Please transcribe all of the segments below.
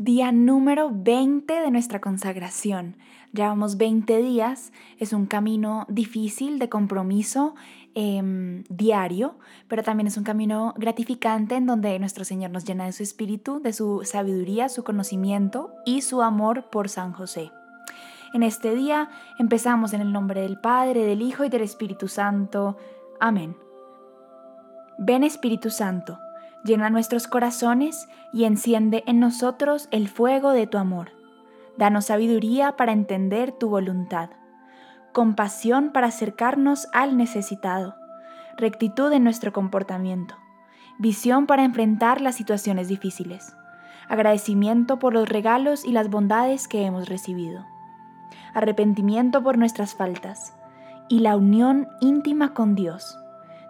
Día número 20 de nuestra consagración. Llevamos 20 días, es un camino difícil de compromiso em, diario, pero también es un camino gratificante en donde nuestro Señor nos llena de su espíritu, de su sabiduría, su conocimiento y su amor por San José. En este día empezamos en el nombre del Padre, del Hijo y del Espíritu Santo. Amén. Ven Espíritu Santo Llena nuestros corazones y enciende en nosotros el fuego de tu amor. Danos sabiduría para entender tu voluntad, compasión para acercarnos al necesitado, rectitud en nuestro comportamiento, visión para enfrentar las situaciones difíciles, agradecimiento por los regalos y las bondades que hemos recibido, arrepentimiento por nuestras faltas y la unión íntima con Dios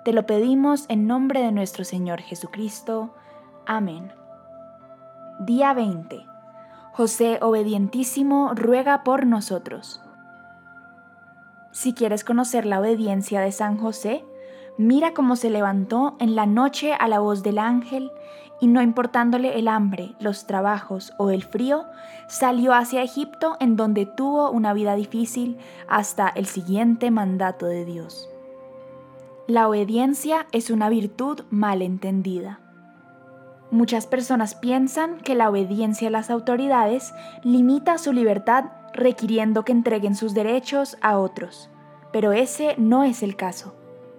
te lo pedimos en nombre de nuestro Señor Jesucristo. Amén. Día 20. José obedientísimo ruega por nosotros. Si quieres conocer la obediencia de San José, mira cómo se levantó en la noche a la voz del ángel y no importándole el hambre, los trabajos o el frío, salió hacia Egipto en donde tuvo una vida difícil hasta el siguiente mandato de Dios. La obediencia es una virtud mal entendida. Muchas personas piensan que la obediencia a las autoridades limita su libertad requiriendo que entreguen sus derechos a otros, pero ese no es el caso.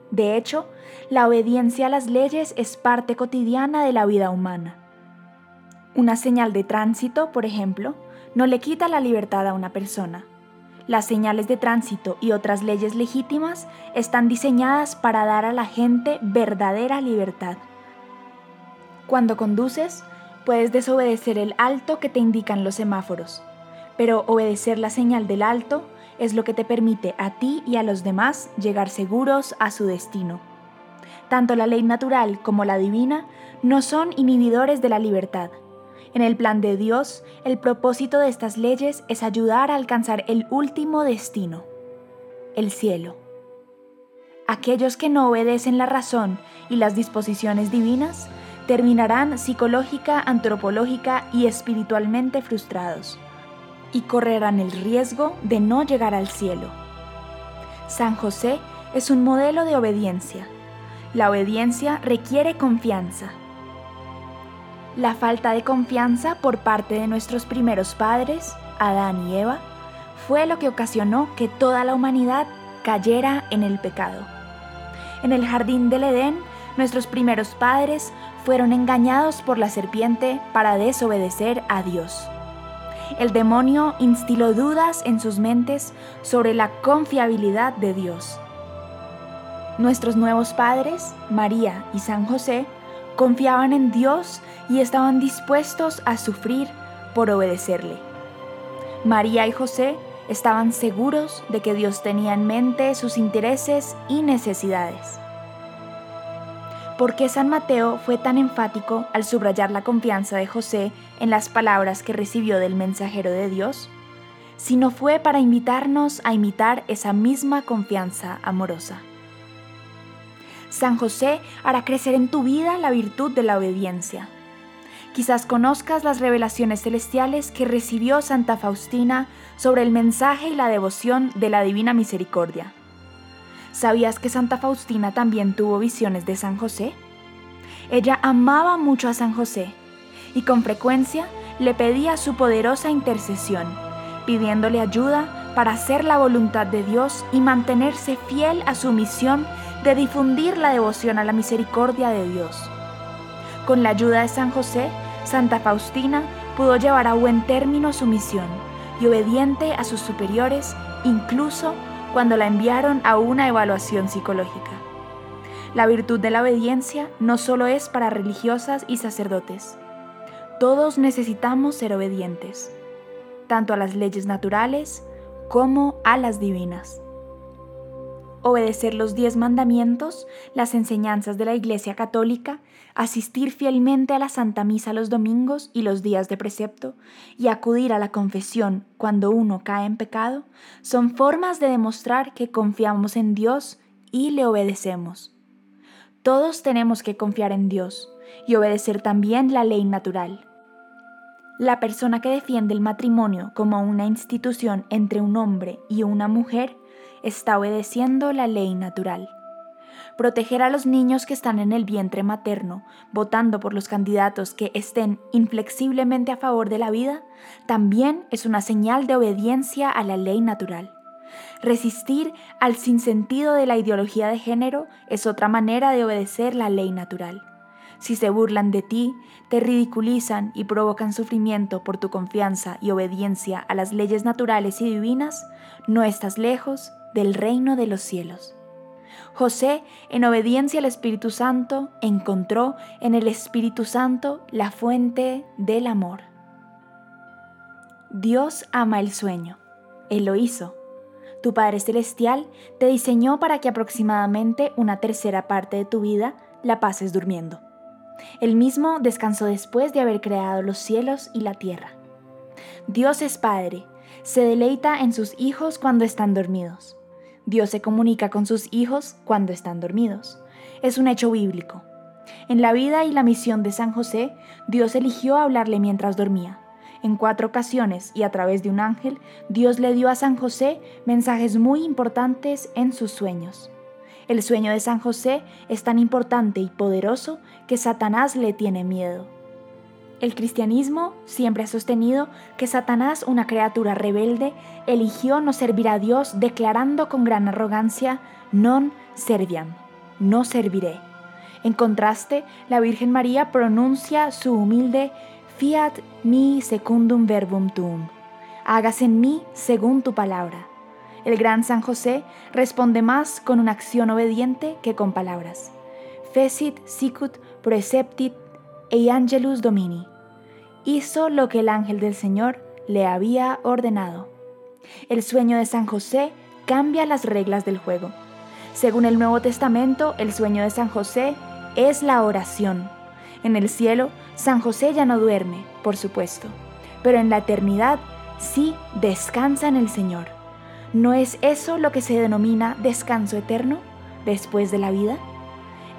De hecho, la obediencia a las leyes es parte cotidiana de la vida humana. Una señal de tránsito, por ejemplo, no le quita la libertad a una persona, las señales de tránsito y otras leyes legítimas están diseñadas para dar a la gente verdadera libertad. Cuando conduces, puedes desobedecer el alto que te indican los semáforos, pero obedecer la señal del alto es lo que te permite a ti y a los demás llegar seguros a su destino. Tanto la ley natural como la divina no son inhibidores de la libertad, en el plan de Dios, el propósito de estas leyes es ayudar a alcanzar el último destino, el cielo. Aquellos que no obedecen la razón y las disposiciones divinas terminarán psicológica, antropológica y espiritualmente frustrados y correrán el riesgo de no llegar al cielo. San José es un modelo de obediencia. La obediencia requiere confianza la falta de confianza por parte de nuestros primeros padres, Adán y Eva, fue lo que ocasionó que toda la humanidad cayera en el pecado. En el jardín del Edén, nuestros primeros padres fueron engañados por la serpiente para desobedecer a Dios. El demonio instiló dudas en sus mentes sobre la confiabilidad de Dios. Nuestros nuevos padres, María y San José, confiaban en Dios y estaban dispuestos a sufrir por obedecerle. María y José estaban seguros de que Dios tenía en mente sus intereses y necesidades. ¿Por qué San Mateo fue tan enfático al subrayar la confianza de José en las palabras que recibió del mensajero de Dios? Si no fue para invitarnos a imitar esa misma confianza amorosa. San José hará crecer en tu vida la virtud de la obediencia. Quizás conozcas las revelaciones celestiales que recibió Santa Faustina sobre el mensaje y la devoción de la Divina Misericordia. ¿Sabías que Santa Faustina también tuvo visiones de San José? Ella amaba mucho a San José y con frecuencia le pedía su poderosa intercesión, pidiéndole ayuda para hacer la voluntad de Dios y mantenerse fiel a su misión de difundir la devoción a la misericordia de Dios. Con la ayuda de San José, Santa Faustina pudo llevar a buen término su misión y obediente a sus superiores, incluso cuando la enviaron a una evaluación psicológica. La virtud de la obediencia no solo es para religiosas y sacerdotes. Todos necesitamos ser obedientes, tanto a las leyes naturales como a las divinas obedecer los diez mandamientos, las enseñanzas de la Iglesia Católica, asistir fielmente a la Santa Misa los domingos y los días de precepto, y acudir a la confesión cuando uno cae en pecado, son formas de demostrar que confiamos en Dios y le obedecemos. Todos tenemos que confiar en Dios y obedecer también la ley natural. La persona que defiende el matrimonio como una institución entre un hombre y una mujer está obedeciendo la ley natural. Proteger a los niños que están en el vientre materno, votando por los candidatos que estén inflexiblemente a favor de la vida, también es una señal de obediencia a la ley natural. Resistir al sinsentido de la ideología de género es otra manera de obedecer la ley natural. Si se burlan de ti, te ridiculizan y provocan sufrimiento por tu confianza y obediencia a las leyes naturales y divinas, no estás lejos del reino de los cielos. José, en obediencia al Espíritu Santo, encontró en el Espíritu Santo la fuente del amor. Dios ama el sueño. Él lo hizo. Tu Padre Celestial te diseñó para que aproximadamente una tercera parte de tu vida la pases durmiendo. Él mismo descansó después de haber creado los cielos y la tierra. Dios es Padre, se deleita en sus hijos cuando están dormidos. Dios se comunica con sus hijos cuando están dormidos. Es un hecho bíblico. En la vida y la misión de San José, Dios eligió hablarle mientras dormía. En cuatro ocasiones y a través de un ángel, Dios le dio a San José mensajes muy importantes en sus sueños. El sueño de San José es tan importante y poderoso que Satanás le tiene miedo. El cristianismo siempre ha sostenido que Satanás, una criatura rebelde, eligió no servir a Dios declarando con gran arrogancia, non serviam, no serviré. En contraste, la Virgen María pronuncia su humilde Fiat mi secundum verbum tuum. Hágase en mí según tu palabra. El gran San José responde más con una acción obediente que con palabras. Fecit sicut preceptit e angelus domini. Hizo lo que el ángel del Señor le había ordenado. El sueño de San José cambia las reglas del juego. Según el Nuevo Testamento, el sueño de San José es la oración. En el cielo, San José ya no duerme, por supuesto, pero en la eternidad sí descansa en el Señor. ¿No es eso lo que se denomina descanso eterno después de la vida?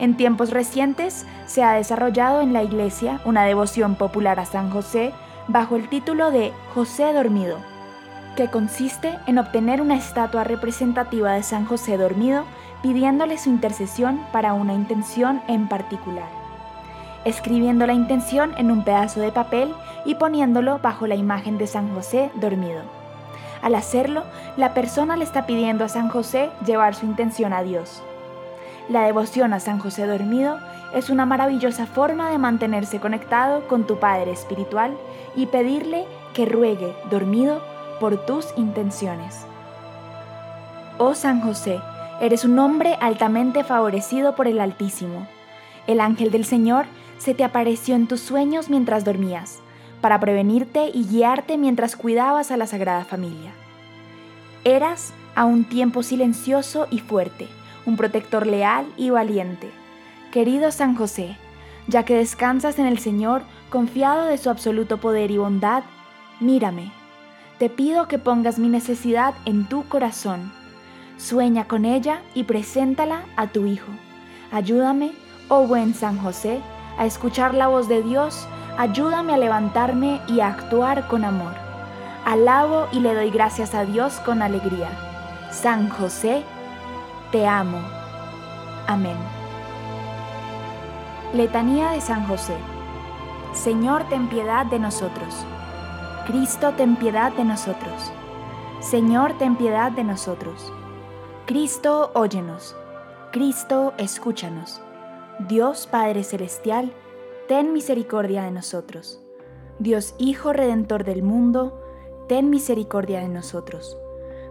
En tiempos recientes se ha desarrollado en la Iglesia una devoción popular a San José bajo el título de José Dormido, que consiste en obtener una estatua representativa de San José dormido pidiéndole su intercesión para una intención en particular escribiendo la intención en un pedazo de papel y poniéndolo bajo la imagen de San José dormido. Al hacerlo, la persona le está pidiendo a San José llevar su intención a Dios. La devoción a San José dormido es una maravillosa forma de mantenerse conectado con tu Padre Espiritual y pedirle que ruegue dormido por tus intenciones. Oh San José, eres un hombre altamente favorecido por el Altísimo. El ángel del Señor se te apareció en tus sueños mientras dormías, para prevenirte y guiarte mientras cuidabas a la Sagrada Familia. Eras a un tiempo silencioso y fuerte, un protector leal y valiente. Querido San José, ya que descansas en el Señor, confiado de su absoluto poder y bondad, mírame. Te pido que pongas mi necesidad en tu corazón. Sueña con ella y preséntala a tu Hijo. Ayúdame, oh buen San José, a escuchar la voz de Dios, ayúdame a levantarme y a actuar con amor. Alabo y le doy gracias a Dios con alegría. San José, te amo. Amén. Letanía de San José. Señor, ten piedad de nosotros. Cristo, ten piedad de nosotros. Señor, ten piedad de nosotros. Cristo, óyenos. Cristo, escúchanos. Dios Padre Celestial, ten misericordia de nosotros. Dios Hijo Redentor del mundo, ten misericordia de nosotros.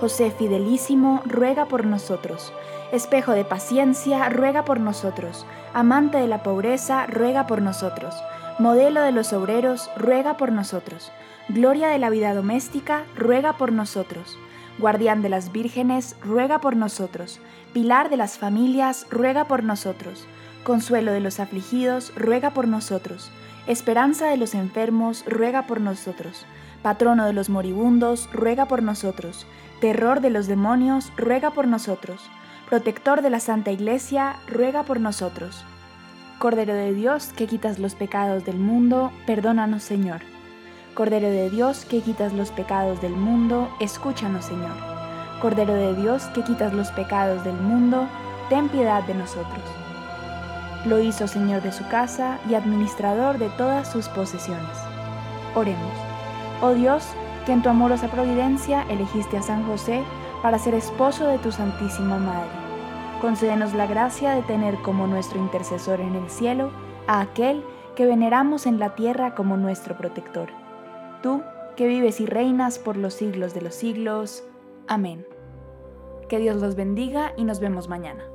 José fidelísimo, ruega por nosotros. Espejo de paciencia, ruega por nosotros. Amante de la pobreza, ruega por nosotros. Modelo de los obreros, ruega por nosotros. Gloria de la vida doméstica, ruega por nosotros. Guardián de las vírgenes, ruega por nosotros. Pilar de las familias, ruega por nosotros. Consuelo de los afligidos, ruega por nosotros. Esperanza de los enfermos, ruega por nosotros. Patrono de los moribundos, ruega por nosotros. Terror de los demonios, ruega por nosotros. Protector de la Santa Iglesia, ruega por nosotros. Cordero de Dios, que quitas los pecados del mundo, perdónanos Señor. Cordero de Dios, que quitas los pecados del mundo, escúchanos Señor. Cordero de Dios, que quitas los pecados del mundo, ten piedad de nosotros. Lo hizo Señor de su casa y administrador de todas sus posesiones. Oremos. Oh Dios, que en tu amorosa providencia elegiste a San José para ser esposo de tu Santísima Madre. Concédenos la gracia de tener como nuestro intercesor en el cielo a aquel que veneramos en la tierra como nuestro protector. Tú, que vives y reinas por los siglos de los siglos. Amén. Que Dios los bendiga y nos vemos mañana.